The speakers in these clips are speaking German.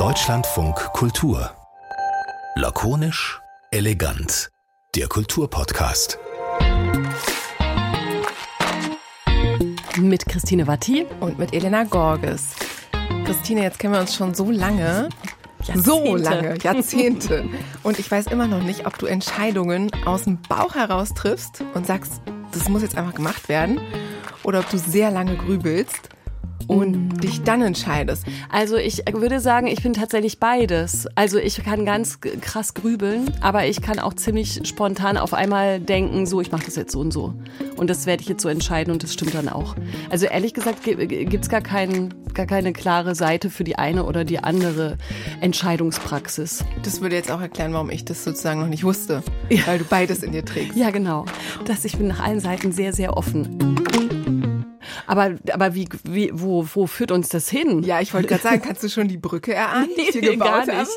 Deutschlandfunk Kultur. Lakonisch, elegant. Der Kulturpodcast. Mit Christine Watti und mit Elena Gorges. Christine, jetzt kennen wir uns schon so lange. Jahrzehnte. So lange, Jahrzehnte. Und ich weiß immer noch nicht, ob du Entscheidungen aus dem Bauch heraus triffst und sagst, das muss jetzt einfach gemacht werden, oder ob du sehr lange grübelst und dich dann entscheidest? Also ich würde sagen, ich bin tatsächlich beides. Also ich kann ganz krass grübeln, aber ich kann auch ziemlich spontan auf einmal denken, so, ich mache das jetzt so und so. Und das werde ich jetzt so entscheiden und das stimmt dann auch. Also ehrlich gesagt gibt es gar, kein, gar keine klare Seite für die eine oder die andere Entscheidungspraxis. Das würde jetzt auch erklären, warum ich das sozusagen noch nicht wusste, ja. weil du beides in dir trägst. Ja, genau. Dass ich bin nach allen Seiten sehr, sehr offen. Aber, aber wie, wie, wo, wo führt uns das hin? Ja, ich wollte gerade sagen, kannst du schon die Brücke erahnen, die ich dir gebaut gar nicht. habe?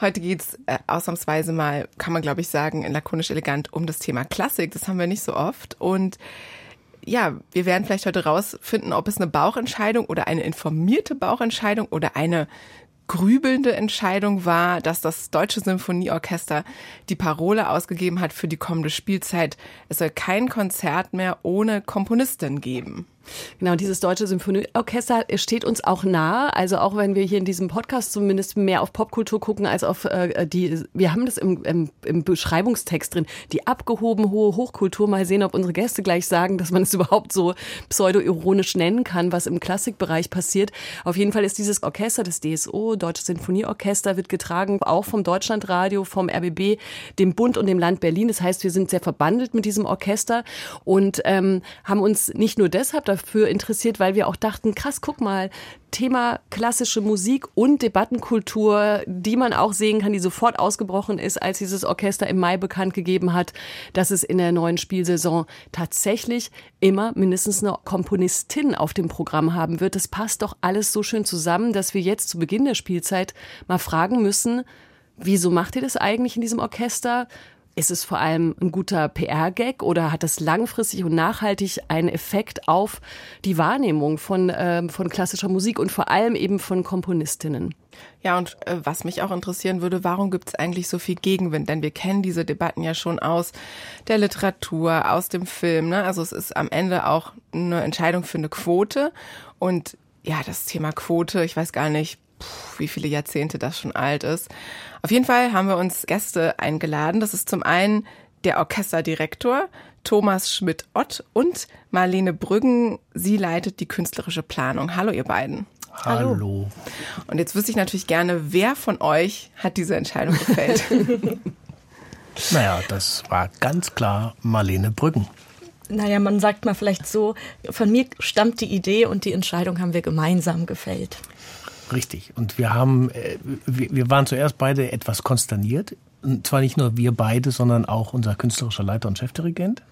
Heute geht's äh, ausnahmsweise mal, kann man glaube ich sagen, in lakonisch elegant um das Thema Klassik. Das haben wir nicht so oft. Und ja, wir werden vielleicht heute rausfinden, ob es eine Bauchentscheidung oder eine informierte Bauchentscheidung oder eine grübelnde Entscheidung war, dass das Deutsche Symphonieorchester die Parole ausgegeben hat für die kommende Spielzeit. Es soll kein Konzert mehr ohne Komponistin geben. Genau, dieses Deutsche Symphonieorchester steht uns auch nahe. Also auch wenn wir hier in diesem Podcast zumindest mehr auf Popkultur gucken als auf äh, die, wir haben das im, im, im Beschreibungstext drin, die abgehoben hohe Hochkultur. Mal sehen, ob unsere Gäste gleich sagen, dass man es überhaupt so pseudo-ironisch nennen kann, was im Klassikbereich passiert. Auf jeden Fall ist dieses Orchester, das DSO, Deutsche Sinfonieorchester, wird getragen auch vom Deutschlandradio, vom RBB, dem Bund und dem Land Berlin. Das heißt, wir sind sehr verbandelt mit diesem Orchester und ähm, haben uns nicht nur deshalb dafür interessiert, weil wir auch dachten, krass, guck mal, Thema klassische Musik und Debattenkultur, die man auch sehen kann, die sofort ausgebrochen ist, als dieses Orchester im Mai bekannt gegeben hat, dass es in der neuen Spielsaison tatsächlich immer mindestens eine Komponistin auf dem Programm haben wird. Das passt doch alles so schön zusammen, dass wir jetzt zu Beginn der Spielzeit mal fragen müssen, wieso macht ihr das eigentlich in diesem Orchester? Ist es vor allem ein guter PR-Gag oder hat das langfristig und nachhaltig einen Effekt auf die Wahrnehmung von, äh, von klassischer Musik und vor allem eben von Komponistinnen? Ja, und äh, was mich auch interessieren würde, warum gibt es eigentlich so viel Gegenwind? Denn wir kennen diese Debatten ja schon aus der Literatur, aus dem Film. Ne? Also es ist am Ende auch eine Entscheidung für eine Quote. Und ja, das Thema Quote, ich weiß gar nicht, wie viele Jahrzehnte das schon alt ist. Auf jeden Fall haben wir uns Gäste eingeladen. Das ist zum einen der Orchesterdirektor Thomas Schmidt-Ott und Marlene Brüggen. Sie leitet die künstlerische Planung. Hallo, ihr beiden. Hallo. Und jetzt wüsste ich natürlich gerne, wer von euch hat diese Entscheidung gefällt? naja, das war ganz klar Marlene Brüggen. Naja, man sagt mal vielleicht so, von mir stammt die Idee und die Entscheidung haben wir gemeinsam gefällt. Richtig. Und wir haben, äh, wir waren zuerst beide etwas konsterniert. Und zwar nicht nur wir beide, sondern auch unser künstlerischer Leiter und Chefdirigent.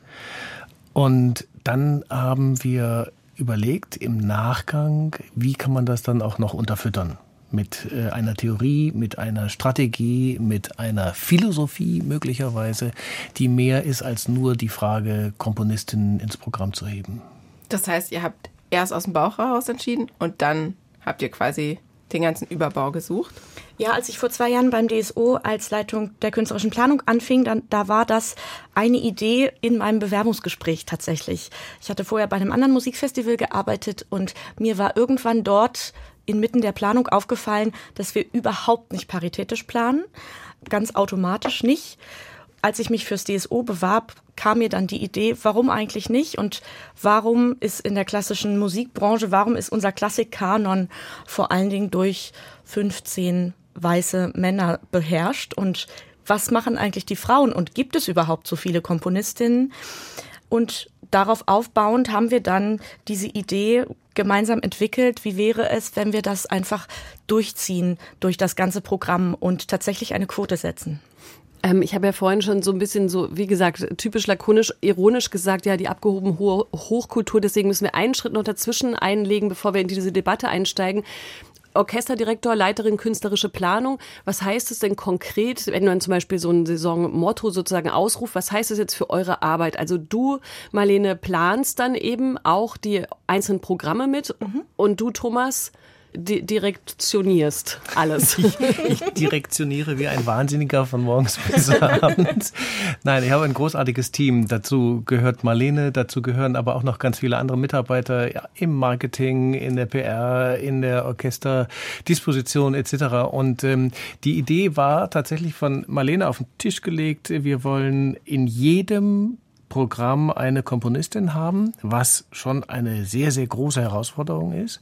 Und dann haben wir überlegt im Nachgang, wie kann man das dann auch noch unterfüttern? Mit äh, einer Theorie, mit einer Strategie, mit einer Philosophie möglicherweise, die mehr ist als nur die Frage, Komponistinnen ins Programm zu heben. Das heißt, ihr habt erst aus dem Bauch heraus entschieden und dann habt ihr quasi den ganzen Überbau gesucht? Ja, als ich vor zwei Jahren beim DSO als Leitung der künstlerischen Planung anfing, dann, da war das eine Idee in meinem Bewerbungsgespräch tatsächlich. Ich hatte vorher bei einem anderen Musikfestival gearbeitet und mir war irgendwann dort inmitten der Planung aufgefallen, dass wir überhaupt nicht paritätisch planen, ganz automatisch nicht als ich mich fürs DSO bewarb, kam mir dann die Idee, warum eigentlich nicht und warum ist in der klassischen Musikbranche, warum ist unser Klassikkanon vor allen Dingen durch 15 weiße Männer beherrscht und was machen eigentlich die Frauen und gibt es überhaupt so viele Komponistinnen? Und darauf aufbauend haben wir dann diese Idee gemeinsam entwickelt. Wie wäre es, wenn wir das einfach durchziehen durch das ganze Programm und tatsächlich eine Quote setzen? Ähm, ich habe ja vorhin schon so ein bisschen so, wie gesagt, typisch lakonisch, ironisch gesagt, ja, die abgehoben hohe Hochkultur. Deswegen müssen wir einen Schritt noch dazwischen einlegen, bevor wir in diese Debatte einsteigen. Orchesterdirektor, Leiterin künstlerische Planung. Was heißt es denn konkret, wenn man zum Beispiel so ein Saisonmotto sozusagen ausruft? Was heißt es jetzt für eure Arbeit? Also du, Marlene, planst dann eben auch die einzelnen Programme mit mhm. und du, Thomas, di direktionierst alles. Ich, ich, direktioniere wie ein Wahnsinniger von morgens bis abends. Nein, ich habe ein großartiges Team. Dazu gehört Marlene, dazu gehören aber auch noch ganz viele andere Mitarbeiter ja, im Marketing, in der PR, in der Orchesterdisposition etc. Und ähm, die Idee war tatsächlich von Marlene auf den Tisch gelegt. Wir wollen in jedem Programm eine Komponistin haben, was schon eine sehr, sehr große Herausforderung ist.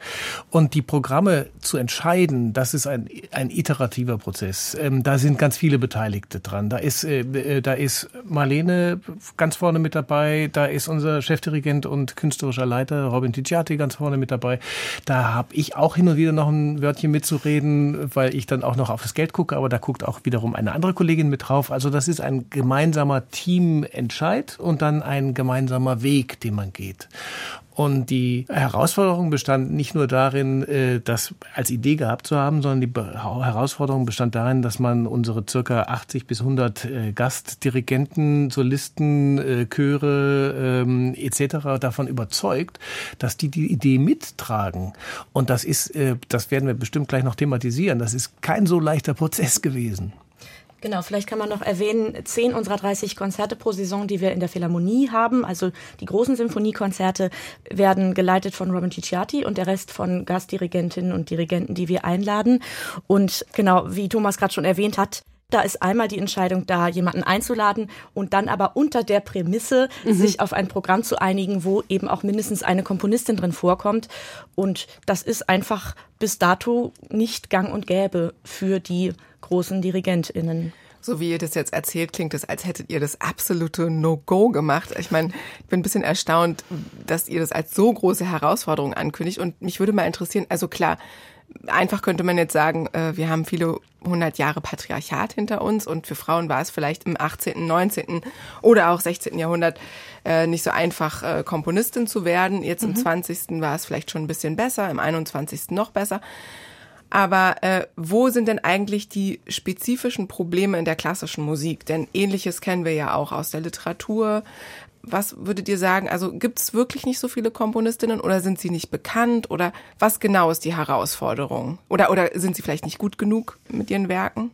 Und die Programme zu entscheiden, das ist ein, ein iterativer Prozess. Ähm, da sind ganz viele Beteiligte dran. Da ist, äh, äh, da ist Marlene ganz vorne mit dabei, da ist unser Chefdirigent und künstlerischer Leiter Robin Ticciati ganz vorne mit dabei. Da habe ich auch hin und wieder noch ein Wörtchen mitzureden, weil ich dann auch noch auf das Geld gucke, aber da guckt auch wiederum eine andere Kollegin mit drauf. Also das ist ein gemeinsamer Teamentscheid und dann ein gemeinsamer Weg, den man geht. Und die Herausforderung bestand nicht nur darin, äh, das als Idee gehabt zu haben, sondern die Herausforderung bestand darin, dass man unsere circa 80 bis 100 äh, Gastdirigenten, Solisten, äh, Chöre ähm, etc. davon überzeugt, dass die die Idee mittragen. Und das ist, das werden wir bestimmt gleich noch thematisieren, das ist kein so leichter Prozess gewesen. Genau, vielleicht kann man noch erwähnen, zehn unserer 30 Konzerte pro Saison, die wir in der Philharmonie haben, also die großen Symphoniekonzerte, werden geleitet von Robin Cicciati und der Rest von Gastdirigentinnen und Dirigenten, die wir einladen. Und genau, wie Thomas gerade schon erwähnt hat, da ist einmal die Entscheidung da, jemanden einzuladen und dann aber unter der Prämisse, mhm. sich auf ein Programm zu einigen, wo eben auch mindestens eine Komponistin drin vorkommt. Und das ist einfach bis dato nicht gang und gäbe für die großen DirigentInnen. So wie ihr das jetzt erzählt, klingt es, als hättet ihr das absolute No-Go gemacht. Ich meine, ich bin ein bisschen erstaunt, dass ihr das als so große Herausforderung ankündigt. Und mich würde mal interessieren, also klar, einfach könnte man jetzt sagen, äh, wir haben viele hundert Jahre Patriarchat hinter uns und für Frauen war es vielleicht im 18., 19. oder auch 16. Jahrhundert äh, nicht so einfach, äh, Komponistin zu werden. Jetzt im 20. Mhm. war es vielleicht schon ein bisschen besser, im 21. noch besser. Aber äh, wo sind denn eigentlich die spezifischen Probleme in der klassischen Musik? Denn ähnliches kennen wir ja auch aus der Literatur. Was würdet ihr sagen? Also gibt es wirklich nicht so viele Komponistinnen oder sind sie nicht bekannt? Oder was genau ist die Herausforderung? Oder, oder sind sie vielleicht nicht gut genug mit ihren Werken?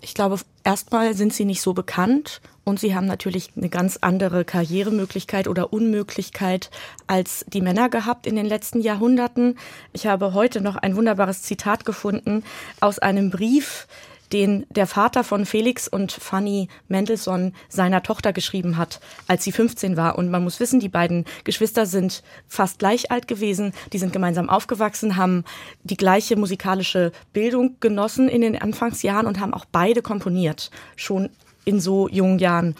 Ich glaube, erstmal sind sie nicht so bekannt und sie haben natürlich eine ganz andere Karrieremöglichkeit oder Unmöglichkeit als die Männer gehabt in den letzten Jahrhunderten. Ich habe heute noch ein wunderbares Zitat gefunden aus einem Brief, den der Vater von Felix und Fanny Mendelssohn seiner Tochter geschrieben hat, als sie 15 war. Und man muss wissen, die beiden Geschwister sind fast gleich alt gewesen. Die sind gemeinsam aufgewachsen, haben die gleiche musikalische Bildung genossen in den Anfangsjahren und haben auch beide komponiert, schon in so jungen Jahren.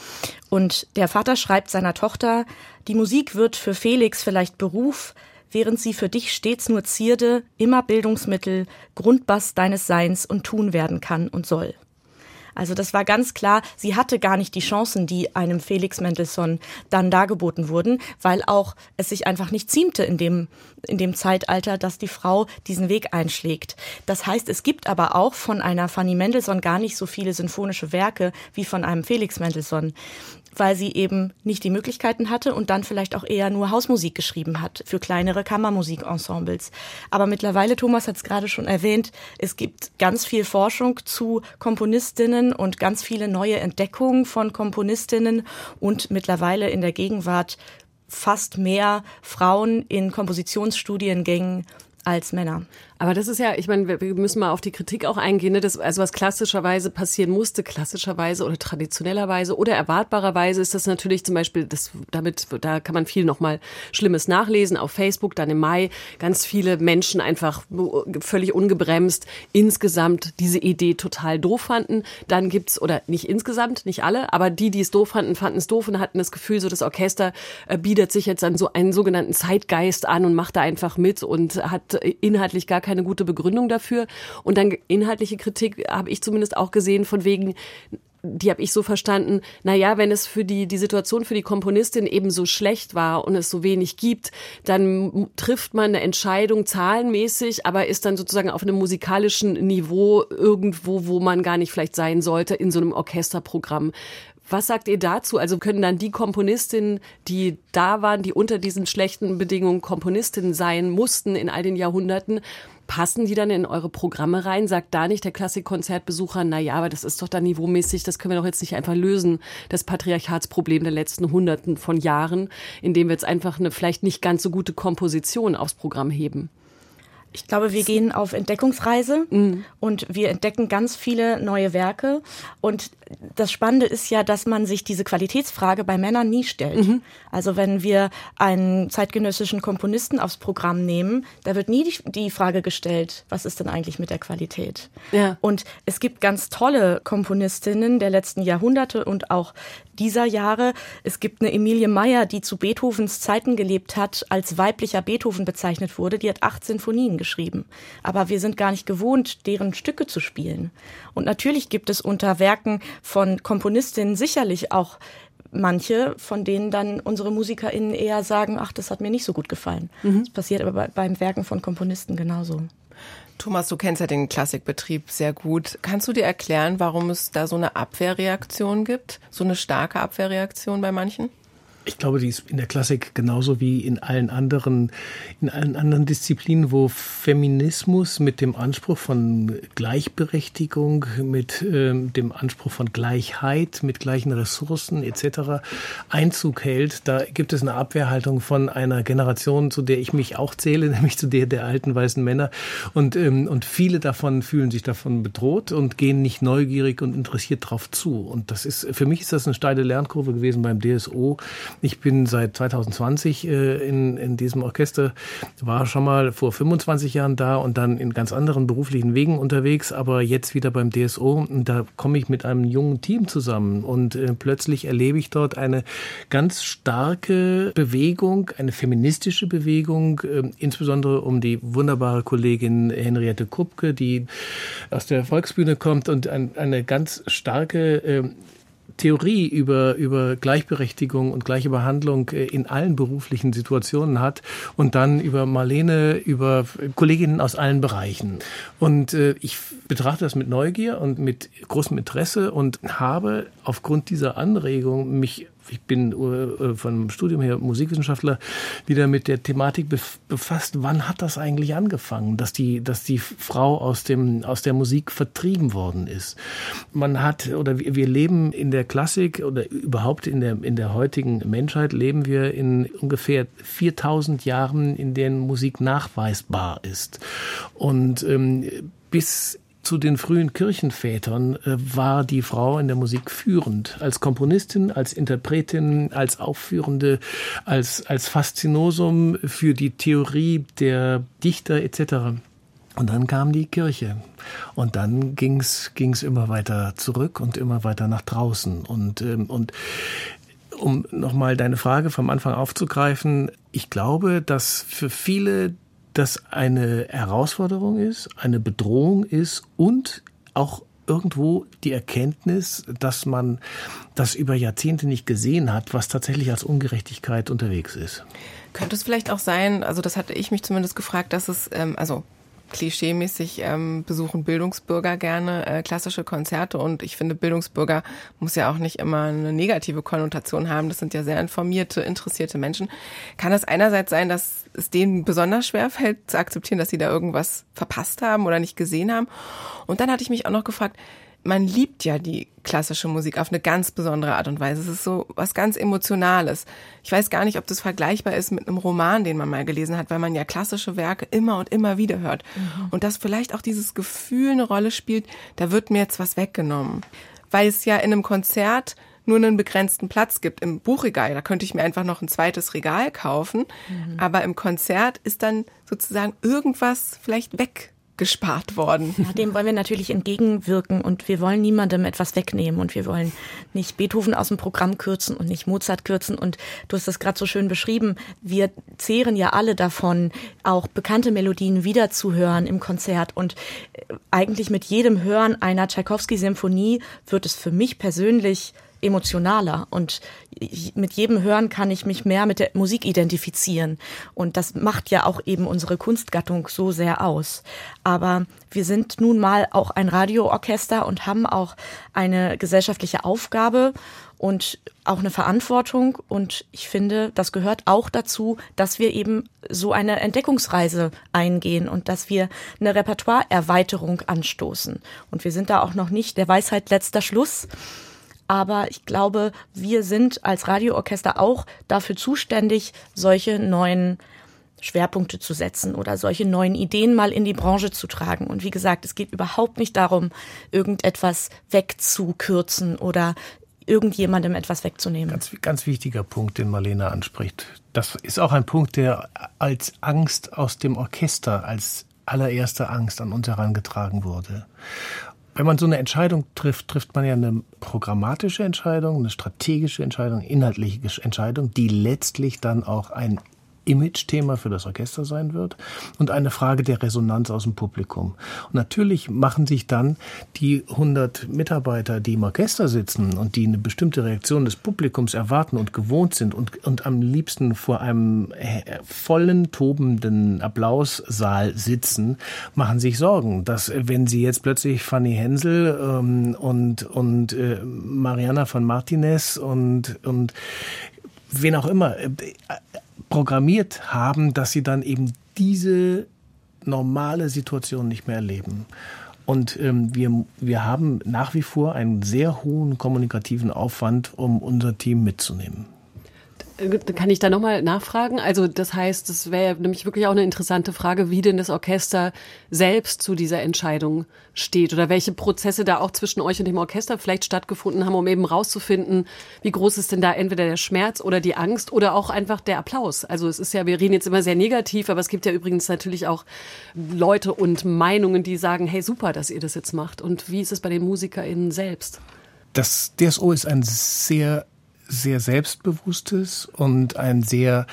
Und der Vater schreibt seiner Tochter, die Musik wird für Felix vielleicht Beruf, während sie für dich stets nur Zierde, immer Bildungsmittel, Grundbass deines Seins und Tun werden kann und soll. Also das war ganz klar, sie hatte gar nicht die Chancen, die einem Felix Mendelssohn dann dargeboten wurden, weil auch es sich einfach nicht ziemte in dem, in dem Zeitalter, dass die Frau diesen Weg einschlägt. Das heißt, es gibt aber auch von einer Fanny Mendelssohn gar nicht so viele sinfonische Werke wie von einem Felix Mendelssohn weil sie eben nicht die Möglichkeiten hatte und dann vielleicht auch eher nur Hausmusik geschrieben hat für kleinere Kammermusikensembles. Aber mittlerweile, Thomas hat es gerade schon erwähnt, es gibt ganz viel Forschung zu Komponistinnen und ganz viele neue Entdeckungen von Komponistinnen und mittlerweile in der Gegenwart fast mehr Frauen in Kompositionsstudiengängen als Männer. Aber das ist ja, ich meine, wir müssen mal auf die Kritik auch eingehen, ne? das, also was klassischerweise passieren musste, klassischerweise oder traditionellerweise oder erwartbarerweise ist das natürlich zum Beispiel, das, damit, da kann man viel nochmal Schlimmes nachlesen auf Facebook, dann im Mai ganz viele Menschen einfach völlig ungebremst insgesamt diese Idee total doof fanden. Dann gibt's, oder nicht insgesamt, nicht alle, aber die, die es doof fanden, fanden es doof und hatten das Gefühl, so das Orchester äh, bietet sich jetzt an so einen sogenannten Zeitgeist an und macht da einfach mit und hat inhaltlich gar keine gute Begründung dafür. Und dann inhaltliche Kritik habe ich zumindest auch gesehen, von wegen, die habe ich so verstanden, na ja, wenn es für die, die Situation für die Komponistin eben so schlecht war und es so wenig gibt, dann trifft man eine Entscheidung zahlenmäßig, aber ist dann sozusagen auf einem musikalischen Niveau irgendwo, wo man gar nicht vielleicht sein sollte in so einem Orchesterprogramm. Was sagt ihr dazu? Also können dann die Komponistinnen, die da waren, die unter diesen schlechten Bedingungen Komponistinnen sein mussten in all den Jahrhunderten, passen die dann in eure Programme rein? Sagt da nicht der Klassikkonzertbesucher, na ja, aber das ist doch da niveaumäßig, das können wir doch jetzt nicht einfach lösen, das Patriarchatsproblem der letzten Hunderten von Jahren, indem wir jetzt einfach eine vielleicht nicht ganz so gute Komposition aufs Programm heben. Ich glaube, wir gehen auf Entdeckungsreise mhm. und wir entdecken ganz viele neue Werke. Und das Spannende ist ja, dass man sich diese Qualitätsfrage bei Männern nie stellt. Mhm. Also wenn wir einen zeitgenössischen Komponisten aufs Programm nehmen, da wird nie die, die Frage gestellt, was ist denn eigentlich mit der Qualität? Ja. Und es gibt ganz tolle Komponistinnen der letzten Jahrhunderte und auch dieser Jahre. Es gibt eine Emilie Meyer, die zu Beethovens Zeiten gelebt hat, als weiblicher Beethoven bezeichnet wurde. Die hat acht Sinfonien geschrieben. Aber wir sind gar nicht gewohnt, deren Stücke zu spielen. Und natürlich gibt es unter Werken von Komponistinnen sicherlich auch manche, von denen dann unsere MusikerInnen eher sagen, ach, das hat mir nicht so gut gefallen. Mhm. Das passiert aber bei, beim Werken von Komponisten genauso. Thomas, du kennst ja den Klassikbetrieb sehr gut. Kannst du dir erklären, warum es da so eine Abwehrreaktion gibt? So eine starke Abwehrreaktion bei manchen? Ich glaube, die ist in der Klassik genauso wie in allen anderen, in allen anderen Disziplinen, wo Feminismus mit dem Anspruch von Gleichberechtigung, mit ähm, dem Anspruch von Gleichheit, mit gleichen Ressourcen etc. Einzug hält. Da gibt es eine Abwehrhaltung von einer Generation, zu der ich mich auch zähle, nämlich zu der der alten weißen Männer. Und, ähm, und viele davon fühlen sich davon bedroht und gehen nicht neugierig und interessiert drauf zu. Und das ist, für mich ist das eine steile Lernkurve gewesen beim DSO ich bin seit 2020 äh, in, in diesem Orchester, war schon mal vor 25 Jahren da und dann in ganz anderen beruflichen Wegen unterwegs, aber jetzt wieder beim DSO und da komme ich mit einem jungen Team zusammen und äh, plötzlich erlebe ich dort eine ganz starke Bewegung, eine feministische Bewegung, äh, insbesondere um die wunderbare Kollegin Henriette Kupke, die aus der Volksbühne kommt und ein, eine ganz starke äh, Theorie über, über Gleichberechtigung und gleiche Behandlung äh, in allen beruflichen Situationen hat und dann über Marlene, über Kolleginnen aus allen Bereichen. Und äh, ich betrachte das mit Neugier und mit großem Interesse und habe aufgrund dieser Anregung mich ich bin äh, vom Studium her Musikwissenschaftler, wieder mit der Thematik befasst, wann hat das eigentlich angefangen, dass die, dass die Frau aus dem, aus der Musik vertrieben worden ist. Man hat, oder wir leben in der Klassik oder überhaupt in der, in der heutigen Menschheit leben wir in ungefähr 4000 Jahren, in denen Musik nachweisbar ist. Und ähm, bis zu den frühen Kirchenvätern äh, war die Frau in der Musik führend. Als Komponistin, als Interpretin, als Aufführende, als, als Faszinosum für die Theorie der Dichter etc. Und dann kam die Kirche. Und dann ging's ging's immer weiter zurück und immer weiter nach draußen. Und, ähm, und um nochmal deine Frage vom Anfang aufzugreifen, ich glaube, dass für viele das eine Herausforderung ist, eine Bedrohung ist und auch irgendwo die Erkenntnis, dass man das über Jahrzehnte nicht gesehen hat, was tatsächlich als Ungerechtigkeit unterwegs ist. Könnte es vielleicht auch sein, also das hatte ich mich zumindest gefragt, dass es, ähm, also klischeemäßig ähm, besuchen Bildungsbürger gerne äh, klassische Konzerte und ich finde, Bildungsbürger muss ja auch nicht immer eine negative Konnotation haben. Das sind ja sehr informierte, interessierte Menschen. Kann es einerseits sein, dass es denen besonders schwer fällt zu akzeptieren, dass sie da irgendwas verpasst haben oder nicht gesehen haben? Und dann hatte ich mich auch noch gefragt, man liebt ja die klassische Musik auf eine ganz besondere Art und Weise. Es ist so was ganz Emotionales. Ich weiß gar nicht, ob das vergleichbar ist mit einem Roman, den man mal gelesen hat, weil man ja klassische Werke immer und immer wieder hört. Mhm. Und dass vielleicht auch dieses Gefühl eine Rolle spielt, da wird mir jetzt was weggenommen. Weil es ja in einem Konzert nur einen begrenzten Platz gibt im Buchregal. Da könnte ich mir einfach noch ein zweites Regal kaufen. Mhm. Aber im Konzert ist dann sozusagen irgendwas vielleicht weg gespart worden. Ja, dem wollen wir natürlich entgegenwirken und wir wollen niemandem etwas wegnehmen und wir wollen nicht Beethoven aus dem Programm kürzen und nicht Mozart kürzen und du hast das gerade so schön beschrieben. Wir zehren ja alle davon, auch bekannte Melodien wiederzuhören im Konzert und äh, eigentlich mit jedem Hören einer Tchaikovsky-Symphonie wird es für mich persönlich emotionaler und mit jedem Hören kann ich mich mehr mit der Musik identifizieren und das macht ja auch eben unsere Kunstgattung so sehr aus. Aber wir sind nun mal auch ein Radioorchester und haben auch eine gesellschaftliche Aufgabe und auch eine Verantwortung. Und ich finde, das gehört auch dazu, dass wir eben so eine Entdeckungsreise eingehen und dass wir eine Repertoireerweiterung anstoßen. Und wir sind da auch noch nicht der Weisheit letzter Schluss. Aber ich glaube, wir sind als Radioorchester auch dafür zuständig, solche neuen Schwerpunkte zu setzen oder solche neuen Ideen mal in die Branche zu tragen. Und wie gesagt, es geht überhaupt nicht darum, irgendetwas wegzukürzen oder irgendjemandem etwas wegzunehmen. Ganz, ganz wichtiger Punkt, den Marlene anspricht. Das ist auch ein Punkt, der als Angst aus dem Orchester, als allererste Angst an uns herangetragen wurde. Wenn man so eine Entscheidung trifft, trifft man ja eine programmatische Entscheidung, eine strategische Entscheidung, inhaltliche Entscheidung, die letztlich dann auch ein Image-Thema für das Orchester sein wird und eine Frage der Resonanz aus dem Publikum. Und natürlich machen sich dann die 100 Mitarbeiter, die im Orchester sitzen und die eine bestimmte Reaktion des Publikums erwarten und gewohnt sind und, und am liebsten vor einem vollen, tobenden Applaussaal sitzen, machen sich Sorgen, dass wenn sie jetzt plötzlich Fanny Hensel ähm, und, und äh, Mariana von Martinez und, und wen auch immer äh, programmiert haben, dass sie dann eben diese normale Situation nicht mehr erleben. Und ähm, wir, wir haben nach wie vor einen sehr hohen kommunikativen Aufwand, um unser Team mitzunehmen. Kann ich da nochmal nachfragen? Also das heißt, das wäre nämlich wirklich auch eine interessante Frage, wie denn das Orchester selbst zu dieser Entscheidung steht oder welche Prozesse da auch zwischen euch und dem Orchester vielleicht stattgefunden haben, um eben rauszufinden, wie groß ist denn da entweder der Schmerz oder die Angst oder auch einfach der Applaus. Also es ist ja, wir reden jetzt immer sehr negativ, aber es gibt ja übrigens natürlich auch Leute und Meinungen, die sagen, hey super, dass ihr das jetzt macht. Und wie ist es bei den MusikerInnen selbst? Das DSO ist ein sehr sehr selbstbewusstes und ein sehr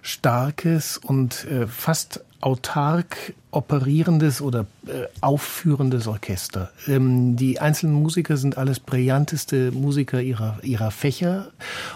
starkes und äh, fast autark operierendes oder äh, aufführendes Orchester. Ähm, die einzelnen Musiker sind alles brillanteste Musiker ihrer, ihrer Fächer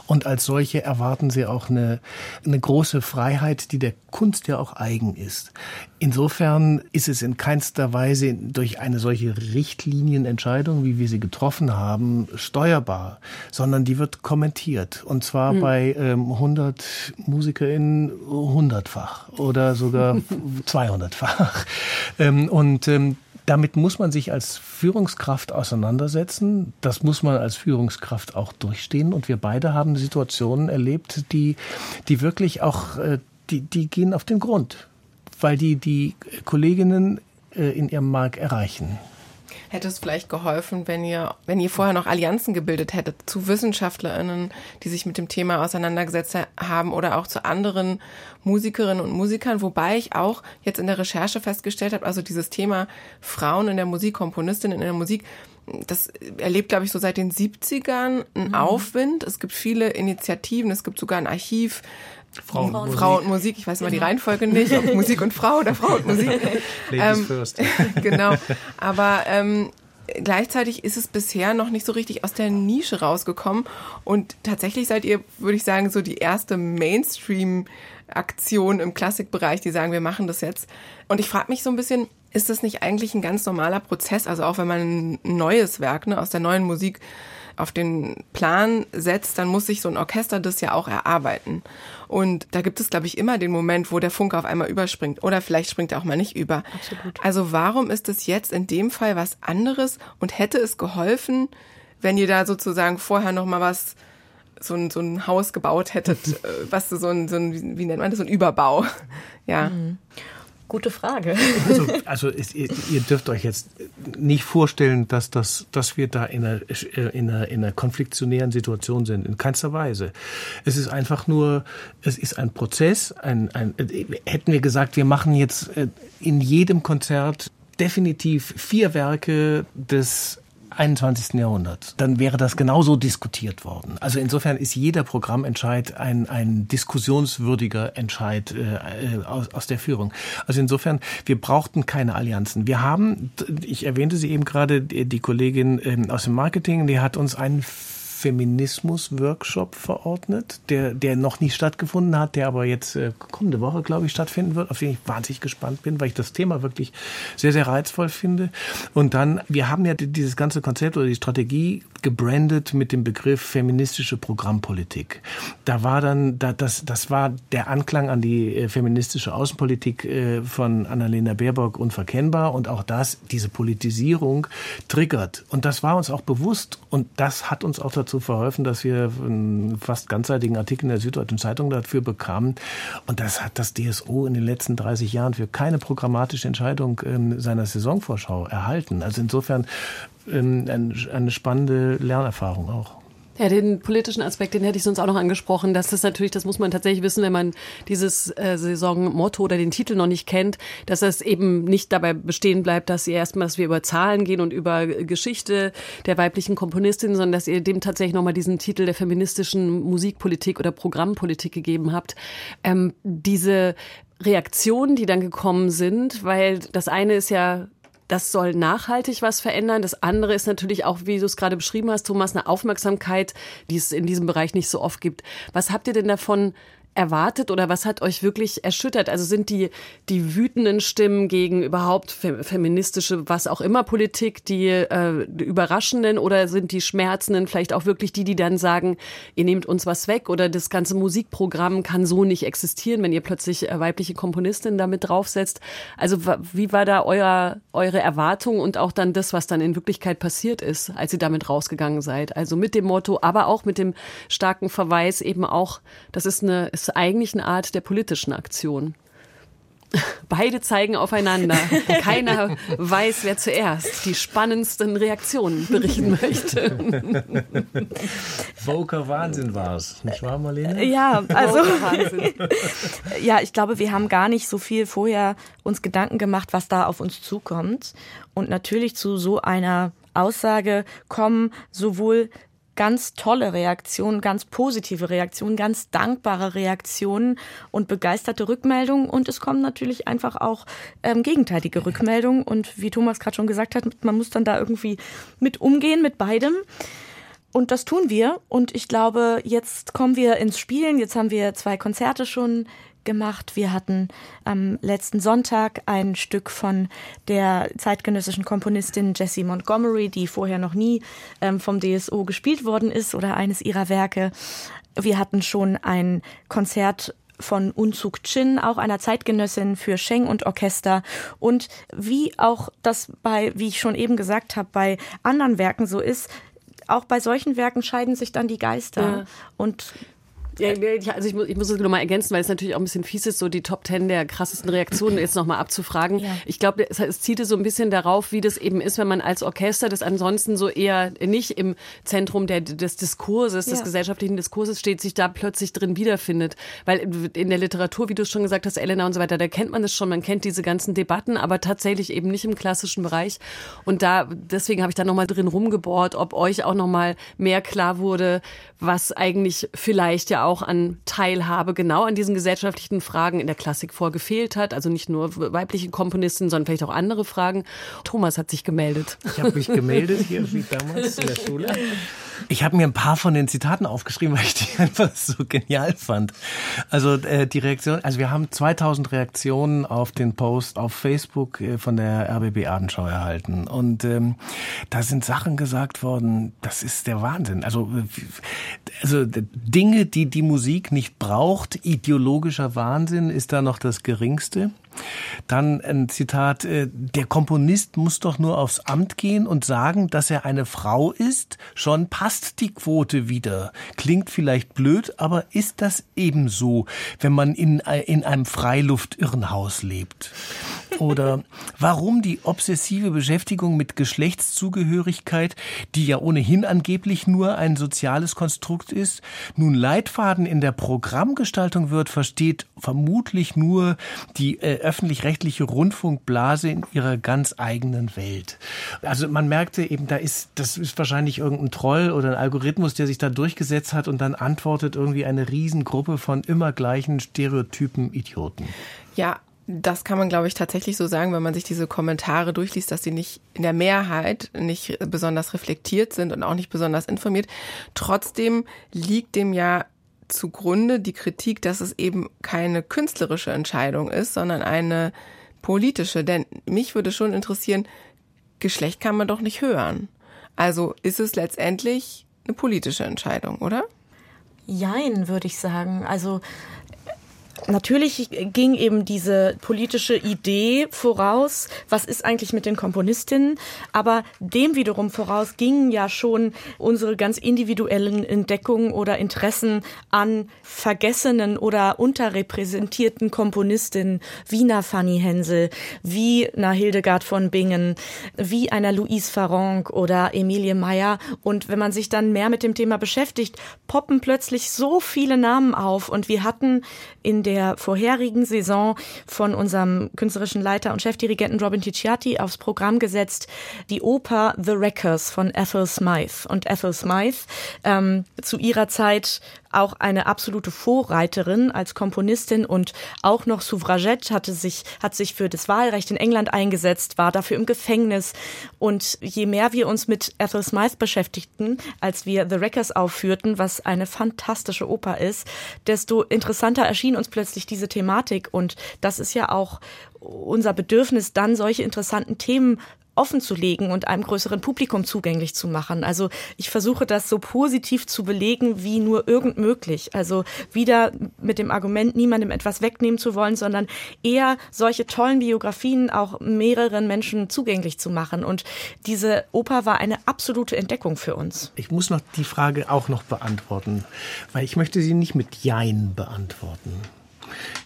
und als solche erwarten sie auch eine, eine große Freiheit, die der Kunst ja auch eigen ist. Insofern ist es in keinster Weise durch eine solche Richtlinienentscheidung, wie wir sie getroffen haben, steuerbar, sondern die wird kommentiert und zwar hm. bei ähm, 100 MusikerInnen hundertfach oder sogar 200-fach. Ähm, und ähm, damit muss man sich als Führungskraft auseinandersetzen. Das muss man als Führungskraft auch durchstehen. Und wir beide haben Situationen erlebt, die, die wirklich auch, äh, die, die gehen auf den Grund, weil die die Kolleginnen äh, in ihrem Mark erreichen. Hätte es vielleicht geholfen, wenn ihr, wenn ihr vorher noch Allianzen gebildet hättet zu WissenschaftlerInnen, die sich mit dem Thema auseinandergesetzt haben oder auch zu anderen Musikerinnen und Musikern, wobei ich auch jetzt in der Recherche festgestellt habe, also dieses Thema Frauen in der Musik, Komponistinnen in der Musik, das erlebt, glaube ich, so seit den 70ern einen mhm. Aufwind. Es gibt viele Initiativen, es gibt sogar ein Archiv Frau und, Musik. Frau und Musik. Ich weiß mal die genau. Reihenfolge nicht, ob Musik und Frau oder Frau und Musik. Ladies ähm, first. genau. Aber ähm, gleichzeitig ist es bisher noch nicht so richtig aus der Nische rausgekommen. Und tatsächlich seid ihr, würde ich sagen, so die erste Mainstream-Aktion im Klassikbereich, die sagen, wir machen das jetzt. Und ich frage mich so ein bisschen, ist das nicht eigentlich ein ganz normaler Prozess? Also auch wenn man ein neues Werk ne, aus der neuen Musik auf den Plan setzt, dann muss sich so ein Orchester das ja auch erarbeiten. Und da gibt es, glaube ich, immer den Moment, wo der Funke auf einmal überspringt. Oder vielleicht springt er auch mal nicht über. Absolut. Also warum ist es jetzt in dem Fall was anderes und hätte es geholfen, wenn ihr da sozusagen vorher noch mal was so ein, so ein Haus gebaut hättet, äh, was so ein, so ein, wie nennt man das, so ein Überbau. Ja. Mhm. Gute Frage. Also, also ist, ihr, dürft euch jetzt nicht vorstellen, dass, das, dass wir da in einer, in, einer, in einer konfliktionären Situation sind. In keinster Weise. Es ist einfach nur, es ist ein Prozess. Ein, ein, hätten wir gesagt, wir machen jetzt äh, in jedem Konzert definitiv vier Werke des 21. Jahrhundert, dann wäre das genauso diskutiert worden. Also insofern ist jeder Programmentscheid ein, ein diskussionswürdiger Entscheid äh, aus, aus der Führung. Also insofern, wir brauchten keine Allianzen. Wir haben, ich erwähnte sie eben gerade, die, Kollegin äh, aus dem Marketing, die hat uns einen Feminismus-Workshop verordnet, der, der noch nie stattgefunden hat, der aber jetzt äh, kommende Woche, glaube ich, stattfinden wird, auf den ich wahnsinnig gespannt bin, weil ich das Thema wirklich sehr, sehr reizvoll finde. Und dann, wir haben ja dieses ganze Konzept oder die Strategie gebrandet mit dem Begriff feministische Programmpolitik. Da war dann, da, das, das war der Anklang an die äh, feministische Außenpolitik äh, von Annalena Baerbock unverkennbar und auch das, diese Politisierung triggert. Und das war uns auch bewusst und das hat uns auch dazu verholfen, dass wir einen fast ganzseitigen Artikel in der Süddeutschen Zeitung dafür bekamen. Und das hat das DSO in den letzten 30 Jahren für keine programmatische Entscheidung ähm, seiner Saisonvorschau erhalten. Also insofern eine spannende Lernerfahrung auch. Ja, den politischen Aspekt, den hätte ich sonst auch noch angesprochen. Das ist natürlich, das muss man tatsächlich wissen, wenn man dieses äh, Saisonmotto oder den Titel noch nicht kennt, dass es eben nicht dabei bestehen bleibt, dass ihr erstmal, dass wir über Zahlen gehen und über Geschichte der weiblichen Komponistin, sondern dass ihr dem tatsächlich nochmal diesen Titel der feministischen Musikpolitik oder Programmpolitik gegeben habt. Ähm, diese Reaktionen, die dann gekommen sind, weil das eine ist ja das soll nachhaltig was verändern. Das andere ist natürlich auch, wie du es gerade beschrieben hast, Thomas, eine Aufmerksamkeit, die es in diesem Bereich nicht so oft gibt. Was habt ihr denn davon erwartet oder was hat euch wirklich erschüttert? Also sind die, die wütenden Stimmen gegen überhaupt feministische, was auch immer Politik, die äh, überraschenden oder sind die schmerzenden vielleicht auch wirklich die, die dann sagen, ihr nehmt uns was weg oder das ganze Musikprogramm kann so nicht existieren, wenn ihr plötzlich äh, weibliche Komponistinnen damit draufsetzt? Also wie war da euer, eure Erwartung und auch dann das, was dann in Wirklichkeit passiert ist, als ihr damit rausgegangen seid? Also mit dem Motto, aber auch mit dem starken Verweis eben auch, das ist eine, ist ist eigentlich eine Art der politischen Aktion. Beide zeigen aufeinander. Keiner weiß, wer zuerst die spannendsten Reaktionen berichten möchte. Voker Wahnsinn war es, nicht wahr, Marlene? Ja, also ja, ich glaube, wir haben gar nicht so viel vorher uns Gedanken gemacht, was da auf uns zukommt. Und natürlich zu so einer Aussage kommen sowohl ganz tolle Reaktionen, ganz positive Reaktionen, ganz dankbare Reaktionen und begeisterte Rückmeldungen. Und es kommen natürlich einfach auch ähm, gegenteilige Rückmeldungen. Und wie Thomas gerade schon gesagt hat, man muss dann da irgendwie mit umgehen, mit beidem. Und das tun wir. Und ich glaube, jetzt kommen wir ins Spielen. Jetzt haben wir zwei Konzerte schon gemacht. Wir hatten am letzten Sonntag ein Stück von der zeitgenössischen Komponistin Jessie Montgomery, die vorher noch nie ähm, vom DSO gespielt worden ist oder eines ihrer Werke. Wir hatten schon ein Konzert von Unzug Chin, auch einer Zeitgenössin für Sheng und Orchester. Und wie auch das bei, wie ich schon eben gesagt habe, bei anderen Werken so ist, auch bei solchen Werken scheiden sich dann die Geister. Ja. Und ja, also ich muss, ich muss es nochmal ergänzen, weil es natürlich auch ein bisschen fies ist, so die Top Ten der krassesten Reaktionen jetzt nochmal abzufragen. Ja. Ich glaube, es, es zielte so ein bisschen darauf, wie das eben ist, wenn man als Orchester, das ansonsten so eher nicht im Zentrum der, des Diskurses, ja. des gesellschaftlichen Diskurses steht, sich da plötzlich drin wiederfindet. Weil in der Literatur, wie du es schon gesagt hast, Elena und so weiter, da kennt man es schon, man kennt diese ganzen Debatten, aber tatsächlich eben nicht im klassischen Bereich. Und da, deswegen habe ich da nochmal drin rumgebohrt, ob euch auch nochmal mehr klar wurde, was eigentlich vielleicht ja auch an Teilhabe genau an diesen gesellschaftlichen Fragen in der Klassik vorgefehlt hat. Also nicht nur weibliche Komponisten, sondern vielleicht auch andere Fragen. Thomas hat sich gemeldet. Ich habe mich gemeldet hier wie damals in der Schule. Ich habe mir ein paar von den Zitaten aufgeschrieben, weil ich die einfach so genial fand. Also äh, die Reaktion, also wir haben 2000 Reaktionen auf den Post auf Facebook äh, von der RBB Abendschau erhalten und ähm, da sind Sachen gesagt worden, das ist der Wahnsinn. Also also Dinge, die die Musik nicht braucht, ideologischer Wahnsinn ist da noch das geringste. Dann ein Zitat, äh, der Komponist muss doch nur aufs Amt gehen und sagen, dass er eine Frau ist, schon passt die Quote wieder. Klingt vielleicht blöd, aber ist das ebenso, wenn man in, in einem Freiluftirrenhaus lebt? Oder warum die obsessive Beschäftigung mit Geschlechtszugehörigkeit, die ja ohnehin angeblich nur ein soziales Konstrukt ist, nun Leitfaden in der Programmgestaltung wird, versteht vermutlich nur die äh, öffentlich-rechtliche Rundfunkblase in ihrer ganz eigenen Welt. Also man merkte eben, da ist, das ist wahrscheinlich irgendein Troll oder ein Algorithmus, der sich da durchgesetzt hat und dann antwortet irgendwie eine Riesengruppe von immer gleichen Stereotypen Idioten. Ja, das kann man, glaube ich, tatsächlich so sagen, wenn man sich diese Kommentare durchliest, dass sie nicht in der Mehrheit nicht besonders reflektiert sind und auch nicht besonders informiert. Trotzdem liegt dem ja zugrunde die Kritik, dass es eben keine künstlerische Entscheidung ist, sondern eine politische. Denn mich würde schon interessieren, Geschlecht kann man doch nicht hören. Also ist es letztendlich eine politische Entscheidung, oder? Jein, würde ich sagen. Also Natürlich ging eben diese politische Idee voraus, was ist eigentlich mit den Komponistinnen, aber dem wiederum voraus gingen ja schon unsere ganz individuellen Entdeckungen oder Interessen an vergessenen oder unterrepräsentierten Komponistinnen wie einer Fanny Hensel, wie einer Hildegard von Bingen, wie einer Louise Farronc oder Emilie Meyer. Und wenn man sich dann mehr mit dem Thema beschäftigt, poppen plötzlich so viele Namen auf und wir hatten in der vorherigen Saison von unserem künstlerischen Leiter und Chefdirigenten Robin Ticciati aufs Programm gesetzt, die Oper The Wreckers von Ethel Smythe. Und Ethel Smythe ähm, zu ihrer Zeit auch eine absolute Vorreiterin als Komponistin und auch noch Suffragette hatte sich, hat sich für das Wahlrecht in England eingesetzt, war dafür im Gefängnis. Und je mehr wir uns mit Ethel Smythe beschäftigten, als wir The Wreckers aufführten, was eine fantastische Oper ist, desto interessanter erschien uns plötzlich diese Thematik. Und das ist ja auch unser Bedürfnis, dann solche interessanten Themen offen zu legen und einem größeren Publikum zugänglich zu machen. Also ich versuche das so positiv zu belegen wie nur irgend möglich. Also wieder mit dem Argument, niemandem etwas wegnehmen zu wollen, sondern eher solche tollen Biografien auch mehreren Menschen zugänglich zu machen. Und diese Oper war eine absolute Entdeckung für uns. Ich muss noch die Frage auch noch beantworten, weil ich möchte sie nicht mit Jein beantworten.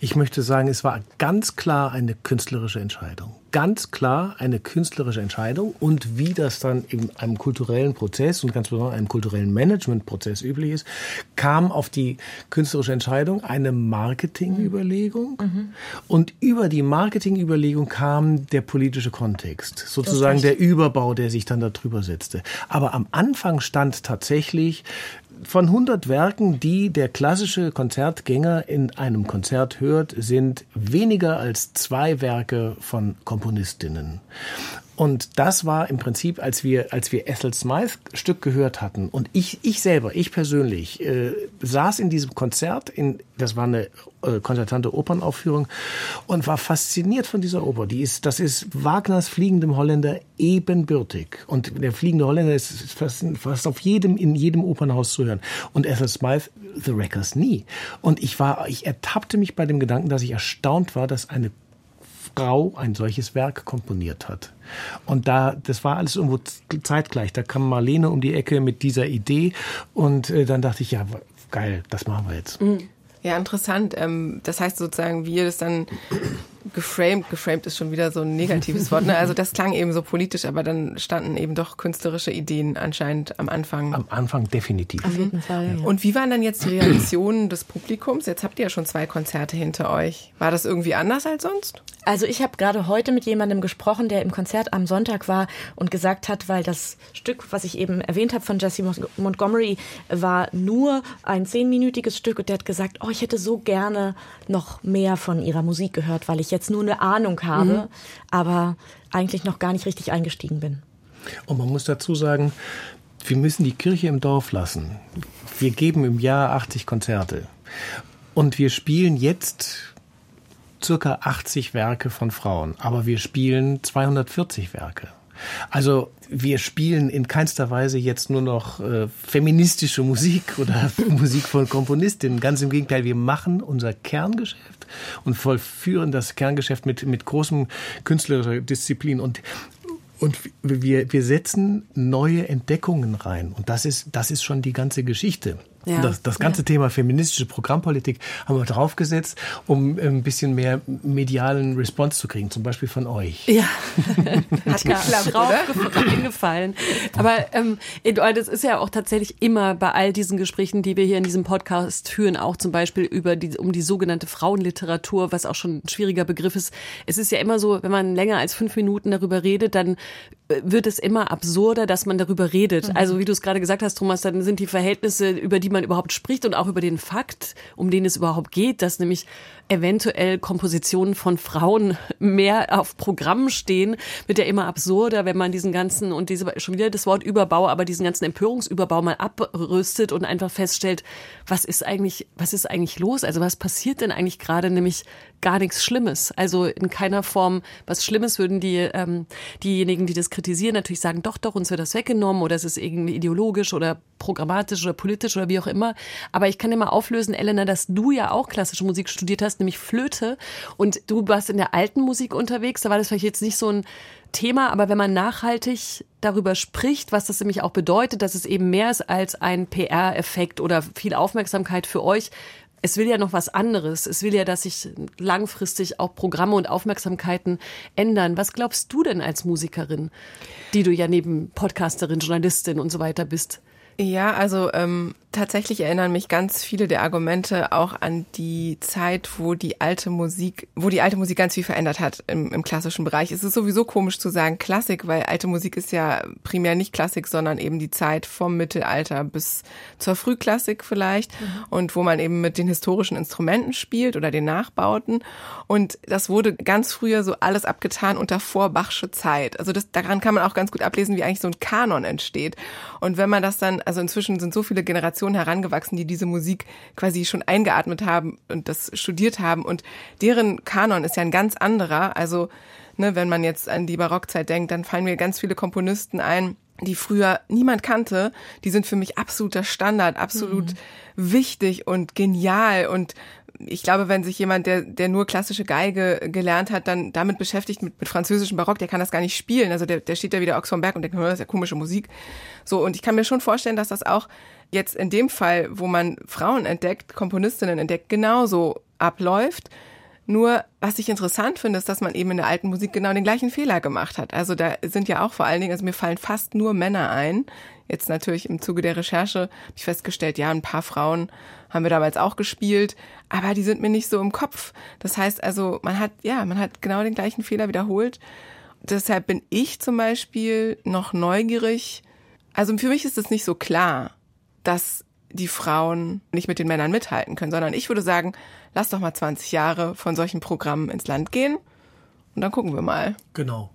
Ich möchte sagen, es war ganz klar eine künstlerische Entscheidung. Ganz klar eine künstlerische Entscheidung. Und wie das dann in einem kulturellen Prozess und ganz besonders einem kulturellen Managementprozess üblich ist, kam auf die künstlerische Entscheidung eine Marketingüberlegung. Mhm. Und über die Marketingüberlegung kam der politische Kontext. Sozusagen der Überbau, der sich dann darüber setzte. Aber am Anfang stand tatsächlich von 100 Werken, die der klassische Konzertgänger in einem Konzert hört, sind weniger als zwei Werke von Komponistinnen. Und das war im Prinzip, als wir, als wir Ethel Smythe Stück gehört hatten und ich, ich selber, ich persönlich, äh, saß in diesem Konzert, in, das war eine äh, konzertante Opernaufführung und war fasziniert von dieser Oper. Die ist, das ist Wagners Fliegendem Holländer ebenbürtig. Und der Fliegende Holländer ist fast, fast auf jedem, in jedem Opernhaus zu hören. Und Ethel Smythe, The Wreckers nie. Und ich war, ich ertappte mich bei dem Gedanken, dass ich erstaunt war, dass eine Frau ein solches Werk komponiert hat. Und da, das war alles irgendwo zeitgleich. Da kam Marlene um die Ecke mit dieser Idee und äh, dann dachte ich, ja, geil, das machen wir jetzt. Mhm. Ja, interessant. Ähm, das heißt sozusagen, wie ihr das dann geframed, geframed ist schon wieder so ein negatives Wort. Ne? Also das klang eben so politisch, aber dann standen eben doch künstlerische Ideen anscheinend am Anfang. Am Anfang definitiv. Auf jeden Fall. Ja. Und wie waren dann jetzt die Reaktionen des Publikums? Jetzt habt ihr ja schon zwei Konzerte hinter euch. War das irgendwie anders als sonst? Also ich habe gerade heute mit jemandem gesprochen, der im Konzert am Sonntag war und gesagt hat, weil das Stück, was ich eben erwähnt habe von Jesse Montgomery, war nur ein zehnminütiges Stück und der hat gesagt, oh, ich hätte so gerne noch mehr von ihrer Musik gehört, weil ich jetzt nur eine Ahnung habe, mhm. aber eigentlich noch gar nicht richtig eingestiegen bin. Und man muss dazu sagen, wir müssen die Kirche im Dorf lassen. Wir geben im Jahr 80 Konzerte. Und wir spielen jetzt circa 80 Werke von Frauen, aber wir spielen 240 Werke. Also wir spielen in keinster Weise jetzt nur noch äh, feministische Musik oder Musik von Komponistinnen. Ganz im Gegenteil, wir machen unser Kerngeschäft und vollführen das Kerngeschäft mit, mit großem künstlerischer Disziplin. Und und wir, wir setzen neue Entdeckungen rein. Und das ist, das ist schon die ganze Geschichte. Ja. Das, das ganze ja. Thema feministische Programmpolitik haben wir draufgesetzt, um ein bisschen mehr medialen Response zu kriegen, zum Beispiel von euch. Ja, hat geklappt, eingefallen. Aber ähm, das ist ja auch tatsächlich immer bei all diesen Gesprächen, die wir hier in diesem Podcast führen, auch zum Beispiel über die, um die sogenannte Frauenliteratur, was auch schon ein schwieriger Begriff ist. Es ist ja immer so, wenn man länger als fünf Minuten darüber redet, dann äh, wird es immer absurder, dass man darüber redet. Mhm. Also wie du es gerade gesagt hast, Thomas, dann sind die Verhältnisse, über die man überhaupt spricht und auch über den Fakt, um den es überhaupt geht, dass nämlich eventuell Kompositionen von Frauen mehr auf Programm stehen, wird ja immer absurder, wenn man diesen ganzen und diese schon wieder das Wort Überbau, aber diesen ganzen Empörungsüberbau mal abrüstet und einfach feststellt, was ist eigentlich, was ist eigentlich los? Also was passiert denn eigentlich gerade? Nämlich gar nichts Schlimmes. Also in keiner Form was Schlimmes würden die ähm, diejenigen, die das kritisieren, natürlich sagen, doch, doch, uns wird das weggenommen oder es ist irgendwie ideologisch oder programmatisch oder politisch oder wie auch immer. Aber ich kann dir mal auflösen, Elena, dass du ja auch klassische Musik studiert hast, nämlich Flöte. Und du warst in der alten Musik unterwegs. Da war das vielleicht jetzt nicht so ein Thema, aber wenn man nachhaltig darüber spricht, was das nämlich auch bedeutet, dass es eben mehr ist als ein PR-Effekt oder viel Aufmerksamkeit für euch, es will ja noch was anderes. Es will ja, dass sich langfristig auch Programme und Aufmerksamkeiten ändern. Was glaubst du denn als Musikerin, die du ja neben Podcasterin, Journalistin und so weiter bist? Ja, also ähm, tatsächlich erinnern mich ganz viele der Argumente auch an die Zeit, wo die alte Musik, wo die alte Musik ganz viel verändert hat im, im klassischen Bereich. Es ist sowieso komisch zu sagen Klassik, weil alte Musik ist ja primär nicht Klassik, sondern eben die Zeit vom Mittelalter bis zur Frühklassik vielleicht mhm. und wo man eben mit den historischen Instrumenten spielt oder den Nachbauten. Und das wurde ganz früher so alles abgetan unter vorbachsche Zeit. Also das, daran kann man auch ganz gut ablesen, wie eigentlich so ein Kanon entsteht. Und wenn man das dann, also inzwischen sind so viele Generationen Generation herangewachsen, die diese Musik quasi schon eingeatmet haben und das studiert haben. Und deren Kanon ist ja ein ganz anderer. Also, ne, wenn man jetzt an die Barockzeit denkt, dann fallen mir ganz viele Komponisten ein, die früher niemand kannte, die sind für mich absoluter Standard, absolut mhm. wichtig und genial und ich glaube, wenn sich jemand, der, der nur klassische Geige gelernt hat, dann damit beschäftigt mit, mit französischem Barock, der kann das gar nicht spielen. Also der, der steht da wieder Ochs vom Berg und denkt, das ist ja komische Musik. So, und ich kann mir schon vorstellen, dass das auch jetzt in dem Fall, wo man Frauen entdeckt, Komponistinnen entdeckt, genauso abläuft. Nur, was ich interessant finde, ist, dass man eben in der alten Musik genau den gleichen Fehler gemacht hat. Also da sind ja auch vor allen Dingen, also mir fallen fast nur Männer ein. Jetzt natürlich im Zuge der Recherche habe ich festgestellt, ja, ein paar Frauen haben wir damals auch gespielt, aber die sind mir nicht so im Kopf. Das heißt also, man hat, ja, man hat genau den gleichen Fehler wiederholt. Deshalb bin ich zum Beispiel noch neugierig. Also für mich ist es nicht so klar, dass die Frauen nicht mit den Männern mithalten können, sondern ich würde sagen, lass doch mal 20 Jahre von solchen Programmen ins Land gehen und dann gucken wir mal. Genau.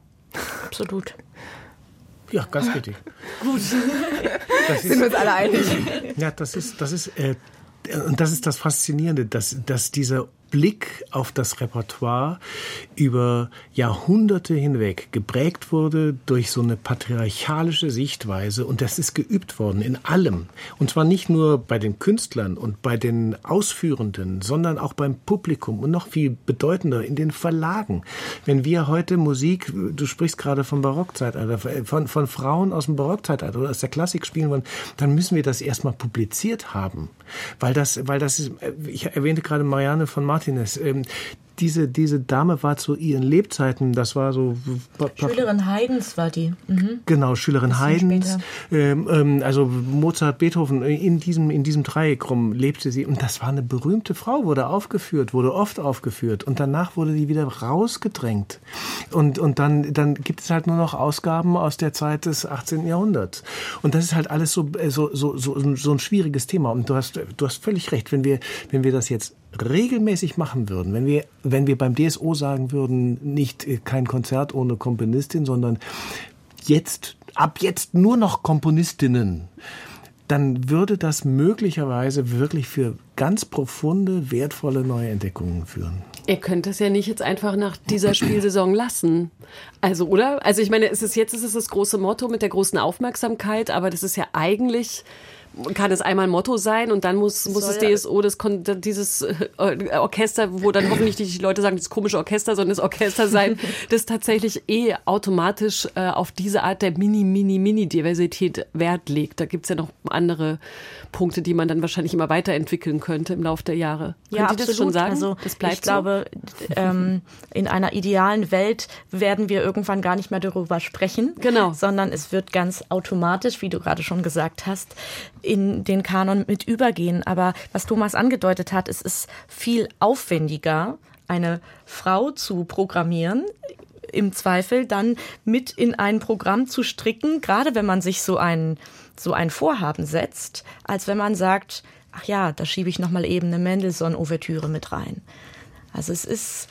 Absolut. Ja, ganz richtig. Gut. Das ist, Sind wir uns alle einig? Ja, das ist, das ist, äh, und das ist das Faszinierende, dass, dass dieser Blick auf das Repertoire über Jahrhunderte hinweg geprägt wurde durch so eine patriarchalische Sichtweise und das ist geübt worden in allem. Und zwar nicht nur bei den Künstlern und bei den Ausführenden, sondern auch beim Publikum und noch viel bedeutender in den Verlagen. Wenn wir heute Musik, du sprichst gerade vom Barockzeitalter, von, von Frauen aus dem Barockzeitalter oder aus der Klassik spielen wollen, dann müssen wir das erstmal publiziert haben. Weil das, weil das ist, ich erwähnte gerade Marianne von Martin, Martinez. Ähm, diese, diese Dame war zu ihren Lebzeiten, das war so. Schülerin Haydns war die. Mhm. Genau, Schülerin Haydns. Ähm, ähm, also Mozart, Beethoven, in diesem, in diesem Dreieck rum lebte sie. Und das war eine berühmte Frau, wurde aufgeführt, wurde oft aufgeführt. Und danach wurde die wieder rausgedrängt. Und, und dann, dann gibt es halt nur noch Ausgaben aus der Zeit des 18. Jahrhunderts. Und das ist halt alles so, so, so, so, so ein schwieriges Thema. Und du hast, du hast völlig recht, wenn wir, wenn wir das jetzt regelmäßig machen würden, wenn wir, wenn wir beim DSO sagen würden, nicht äh, kein Konzert ohne Komponistin, sondern jetzt, ab jetzt nur noch Komponistinnen, dann würde das möglicherweise wirklich für ganz profunde, wertvolle neue Entdeckungen führen. Ihr könnt es ja nicht jetzt einfach nach dieser Spielsaison lassen. Also, oder? Also, ich meine, es ist jetzt ist es das große Motto mit der großen Aufmerksamkeit, aber das ist ja eigentlich kann es einmal Motto sein und dann muss, muss das DSO das, dieses äh, Orchester, wo dann hoffentlich die Leute sagen, das komische Orchester, sondern das Orchester sein, das tatsächlich eh automatisch äh, auf diese Art der Mini, Mini, Mini-Diversität Wert legt. Da gibt's ja noch andere Punkte, die man dann wahrscheinlich immer weiterentwickeln könnte im Laufe der Jahre. Ja, Könnt ihr das schon sagen? Also, das bleibt ich glaube, ähm, in einer idealen Welt werden wir irgendwann gar nicht mehr darüber sprechen, genau. sondern es wird ganz automatisch, wie du gerade schon gesagt hast, in den Kanon mit übergehen. Aber was Thomas angedeutet hat, es ist viel aufwendiger, eine Frau zu programmieren, im Zweifel dann mit in ein Programm zu stricken, gerade wenn man sich so ein, so ein Vorhaben setzt, als wenn man sagt, ach ja, da schiebe ich nochmal eben eine Mendelssohn-Ouvertüre mit rein. Also es ist,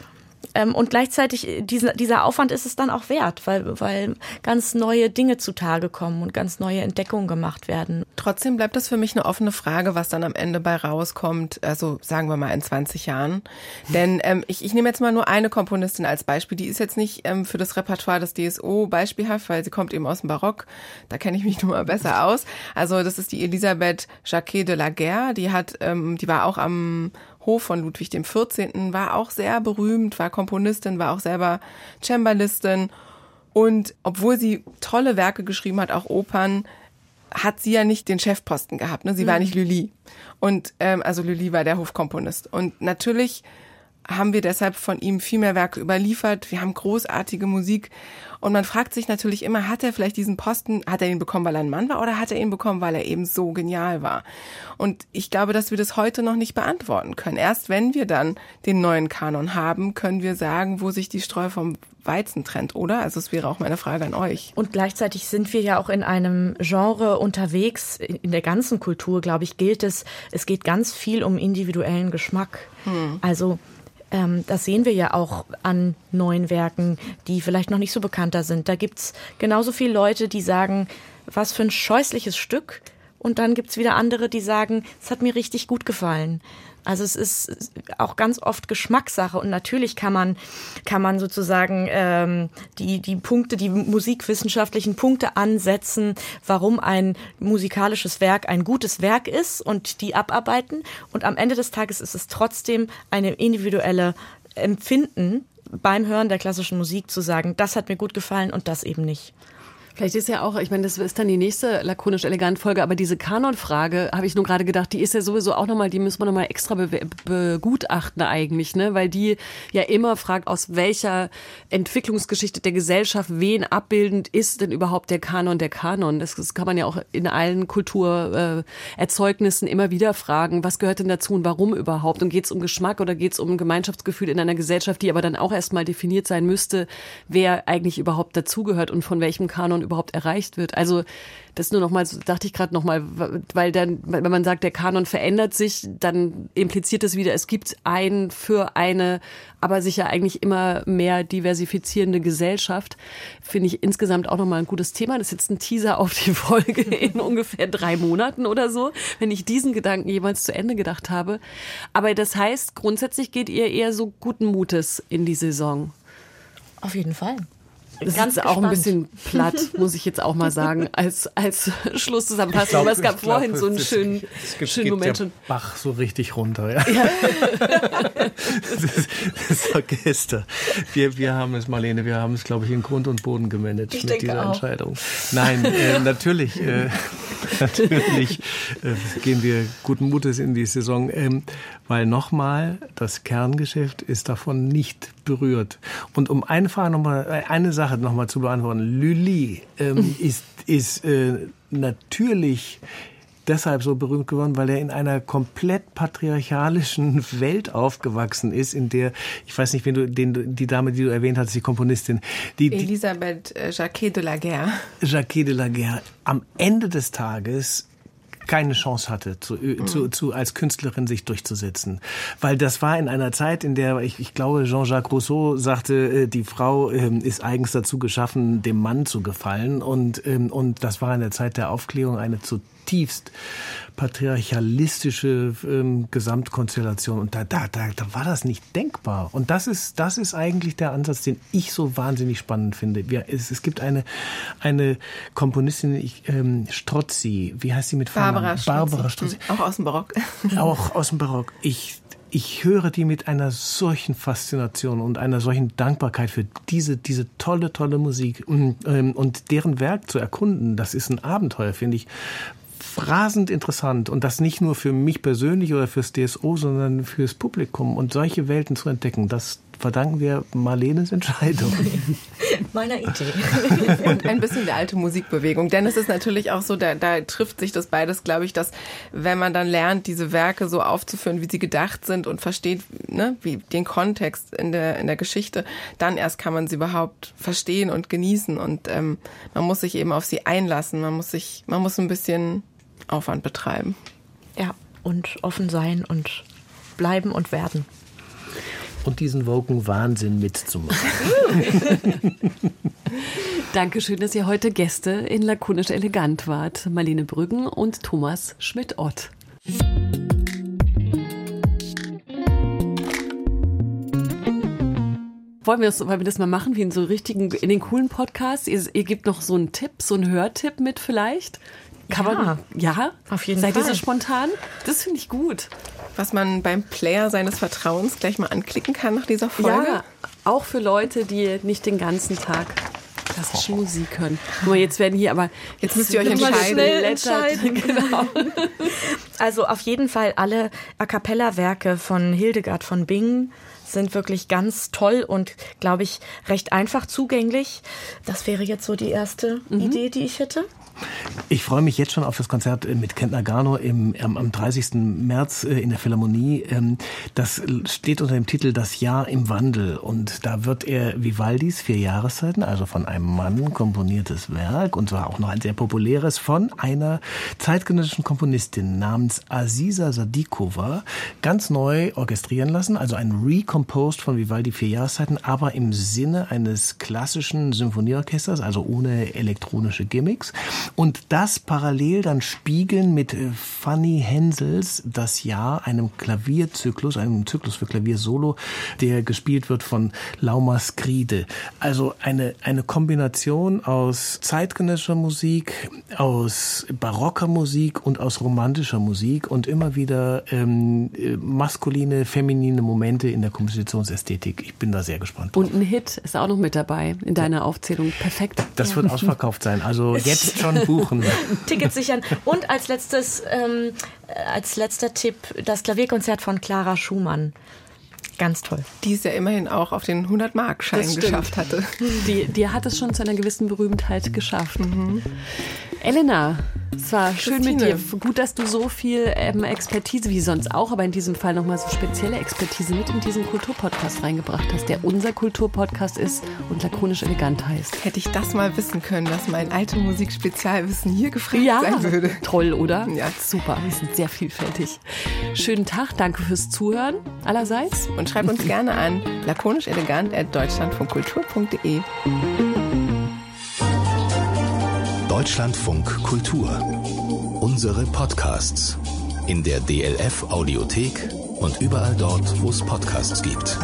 und gleichzeitig, äh, dieser, dieser Aufwand ist es dann auch wert, weil, weil ganz neue Dinge zutage kommen und ganz neue Entdeckungen gemacht werden. Trotzdem bleibt das für mich eine offene Frage, was dann am Ende bei rauskommt, also sagen wir mal in 20 Jahren. Denn ähm, ich, ich nehme jetzt mal nur eine Komponistin als Beispiel. Die ist jetzt nicht ähm, für das Repertoire des DSO beispielhaft, weil sie kommt eben aus dem Barock. Da kenne ich mich nun mal besser aus. Also das ist die Elisabeth Jacquet de la Guerre. Die hat, ähm, die war auch am Hof von Ludwig XIV. war auch sehr berühmt, war Komponistin, war auch selber Cembalistin. Und obwohl sie tolle Werke geschrieben hat, auch Opern, hat sie ja nicht den Chefposten gehabt. Ne? Sie mhm. war nicht Lully. Und ähm, also Lully war der Hofkomponist. Und natürlich haben wir deshalb von ihm viel mehr Werke überliefert. Wir haben großartige Musik. Und man fragt sich natürlich immer, hat er vielleicht diesen Posten, hat er ihn bekommen, weil er ein Mann war oder hat er ihn bekommen, weil er eben so genial war? Und ich glaube, dass wir das heute noch nicht beantworten können. Erst wenn wir dann den neuen Kanon haben, können wir sagen, wo sich die Streu vom Weizen trennt, oder? Also es wäre auch meine Frage an euch. Und gleichzeitig sind wir ja auch in einem Genre unterwegs. In der ganzen Kultur, glaube ich, gilt es, es geht ganz viel um individuellen Geschmack. Hm. Also ähm, das sehen wir ja auch an neuen Werken, die vielleicht noch nicht so bekannter sind. Da gibt's genauso viele Leute, die sagen, was für ein scheußliches Stück. Und dann gibt's wieder andere, die sagen, es hat mir richtig gut gefallen. Also es ist auch ganz oft Geschmackssache und natürlich kann man kann man sozusagen ähm, die die Punkte, die musikwissenschaftlichen Punkte ansetzen, warum ein musikalisches Werk ein gutes Werk ist und die abarbeiten. Und am Ende des Tages ist es trotzdem eine individuelle Empfinden beim Hören der klassischen Musik zu sagen, das hat mir gut gefallen und das eben nicht. Vielleicht ist ja auch, ich meine, das ist dann die nächste lakonisch elegant Folge, aber diese Kanon-Frage habe ich nur gerade gedacht, die ist ja sowieso auch nochmal, die müssen wir nochmal extra be begutachten eigentlich, ne? Weil die ja immer fragt, aus welcher Entwicklungsgeschichte der Gesellschaft wen abbildend ist denn überhaupt der Kanon der Kanon? Das, das kann man ja auch in allen Kulturerzeugnissen äh, immer wieder fragen, was gehört denn dazu und warum überhaupt? Und geht es um Geschmack oder geht es um Gemeinschaftsgefühl in einer Gesellschaft, die aber dann auch erstmal definiert sein müsste, wer eigentlich überhaupt dazugehört und von welchem Kanon überhaupt erreicht wird. Also das nur noch mal, so dachte ich gerade noch mal, weil dann, wenn man sagt, der Kanon verändert sich, dann impliziert das wieder, es gibt ein für eine, aber sicher eigentlich immer mehr diversifizierende Gesellschaft. Finde ich insgesamt auch noch mal ein gutes Thema. Das ist jetzt ein Teaser auf die Folge in ungefähr drei Monaten oder so, wenn ich diesen Gedanken jemals zu Ende gedacht habe. Aber das heißt, grundsätzlich geht ihr eher so guten Mutes in die Saison. Auf jeden Fall. Das Ganz ist auch ein bisschen platt, muss ich jetzt auch mal sagen, als, als Schlusszusammenfassung. Glaub, Aber es gab vorhin glaub, so einen schönen, es schönen Moment. Der Bach so richtig runter. Ja. ja. das, das Orchester. Wir, wir haben es, Marlene, wir haben es, glaube ich, in Grund und Boden gemanagt ich mit dieser auch. Entscheidung. Nein, äh, natürlich, äh, natürlich äh, gehen wir guten Mutes in die Saison, ähm, weil nochmal, das Kerngeschäft ist davon nicht berührt. Und um eine Frage noch mal, äh, eine Sache noch mal zu beantworten. Lully ähm, ist, ist äh, natürlich deshalb so berühmt geworden, weil er in einer komplett patriarchalischen Welt aufgewachsen ist, in der, ich weiß nicht, wen du, den, die Dame, die du erwähnt hast, die Komponistin. Die, die Elisabeth äh, Jacquet de la Guerre. Jacquet de la Guerre. Am Ende des Tages keine Chance hatte, zu, mhm. zu, zu, als Künstlerin sich durchzusetzen. Weil das war in einer Zeit, in der, ich, ich glaube, Jean-Jacques Rousseau sagte, äh, die Frau ähm, ist eigens dazu geschaffen, dem Mann zu gefallen. Und, ähm, und das war in der Zeit der Aufklärung eine zutiefst patriarchalistische ähm, Gesamtkonstellation. Und da, da, da, da war das nicht denkbar. Und das ist, das ist eigentlich der Ansatz, den ich so wahnsinnig spannend finde. Wir, es, es gibt eine, eine Komponistin, ich, ähm, Strozzi, wie heißt sie mit? Barbara Strozzi. Barbara Strozzi. Auch aus dem Barock. Auch aus dem Barock. Ich, ich höre die mit einer solchen Faszination und einer solchen Dankbarkeit für diese, diese tolle, tolle Musik und, ähm, und deren Werk zu erkunden. Das ist ein Abenteuer, finde ich rasend interessant und das nicht nur für mich persönlich oder fürs DSO, sondern fürs Publikum und solche Welten zu entdecken, das verdanken wir Marlenes Entscheidung. Meiner Idee. und ein bisschen der alte Musikbewegung. Denn es ist natürlich auch so, da, da trifft sich das beides, glaube ich, dass wenn man dann lernt, diese Werke so aufzuführen, wie sie gedacht sind und versteht, ne, wie den Kontext in der, in der Geschichte, dann erst kann man sie überhaupt verstehen und genießen. Und ähm, man muss sich eben auf sie einlassen. Man muss sich, man muss ein bisschen Aufwand betreiben. Ja, und offen sein und bleiben und werden. Und diesen Woken Wahnsinn mitzumachen. Dankeschön, dass ihr heute Gäste in Lakonisch Elegant wart. Marlene Brüggen und Thomas Schmidt-Ott. Wollen wir, das, wollen wir das mal machen, wie in so richtigen, in den coolen Podcasts? Ihr, ihr gebt noch so einen Tipp, so einen Hörtipp mit vielleicht? Kann ja, man, ja? Auf jeden Seid Fall. ihr so spontan? Das finde ich gut. Was man beim Player seines Vertrauens gleich mal anklicken kann nach dieser Folge. Ja, auch für Leute, die nicht den ganzen Tag klassische Musik hören. Nur jetzt werden hier aber Jetzt müsst ihr euch entscheiden. schnell Entscheiden. Genau. Also auf jeden Fall alle A cappella-Werke von Hildegard von Bingen sind wirklich ganz toll und, glaube ich, recht einfach zugänglich. Das wäre jetzt so die erste Idee, die ich hätte. Ich freue mich jetzt schon auf das Konzert äh, mit Kent Nagano im, am 30. März äh, in der Philharmonie. Ähm, Das steht unter dem Titel Das Jahr im Wandel und da wird er Vivaldis Vier Jahreszeiten, also von einem Mann komponiertes Werk und zwar auch noch ein sehr populäres von einer zeitgenössischen Komponistin namens Aziza Sadikova ganz neu orchestrieren lassen, also ein Recomposed von Vivaldi Vier Jahreszeiten, aber im Sinne eines klassischen Symphonieorchesters, also ohne elektronische Gimmicks. Und das parallel dann spiegeln mit äh, Fanny Hensels das Jahr, einem Klavierzyklus, einem Zyklus für Klavier Solo, der gespielt wird von Lauma Skride. Also eine, eine Kombination aus zeitgenössischer Musik, aus barocker Musik und aus romantischer Musik und immer wieder ähm, äh, maskuline, feminine Momente in der Kompositionsästhetik. Ich bin da sehr gespannt. Und ein Hit ist auch noch mit dabei in deiner Aufzählung. Perfekt. Das wird ausverkauft sein. Also jetzt schon buchen. Tickets sichern. Und als letztes, ähm, äh, als letzter Tipp, das Klavierkonzert von Clara Schumann. Ganz toll. Die es ja immerhin auch auf den 100-Mark-Schein Das stimmt. geschafft hatte. Die, die hat es schon zu einer gewissen Berühmtheit geschafft. Elena, es war schön mit dir. Christine. Gut, dass du so viel ähm, Expertise, wie sonst auch, aber in diesem Fall nochmal so spezielle Expertise mit in diesen Kulturpodcast reingebracht hast, der unser Kulturpodcast ist und lakonisch elegant heißt. Hätte ich das mal wissen können, dass mein alte Musik-Spezialwissen hier gefragt Ja, sein würde. toll, oder? Ja. Super, wir sind sehr vielfältig. Schönen Tag, danke fürs Zuhören allerseits. Und schreib uns gerne an lakonischelegant.deutschlandfunkkultur.de. Deutschlandfunk Kultur. Unsere Podcasts in der DLF Audiothek und überall dort, wo es Podcasts gibt.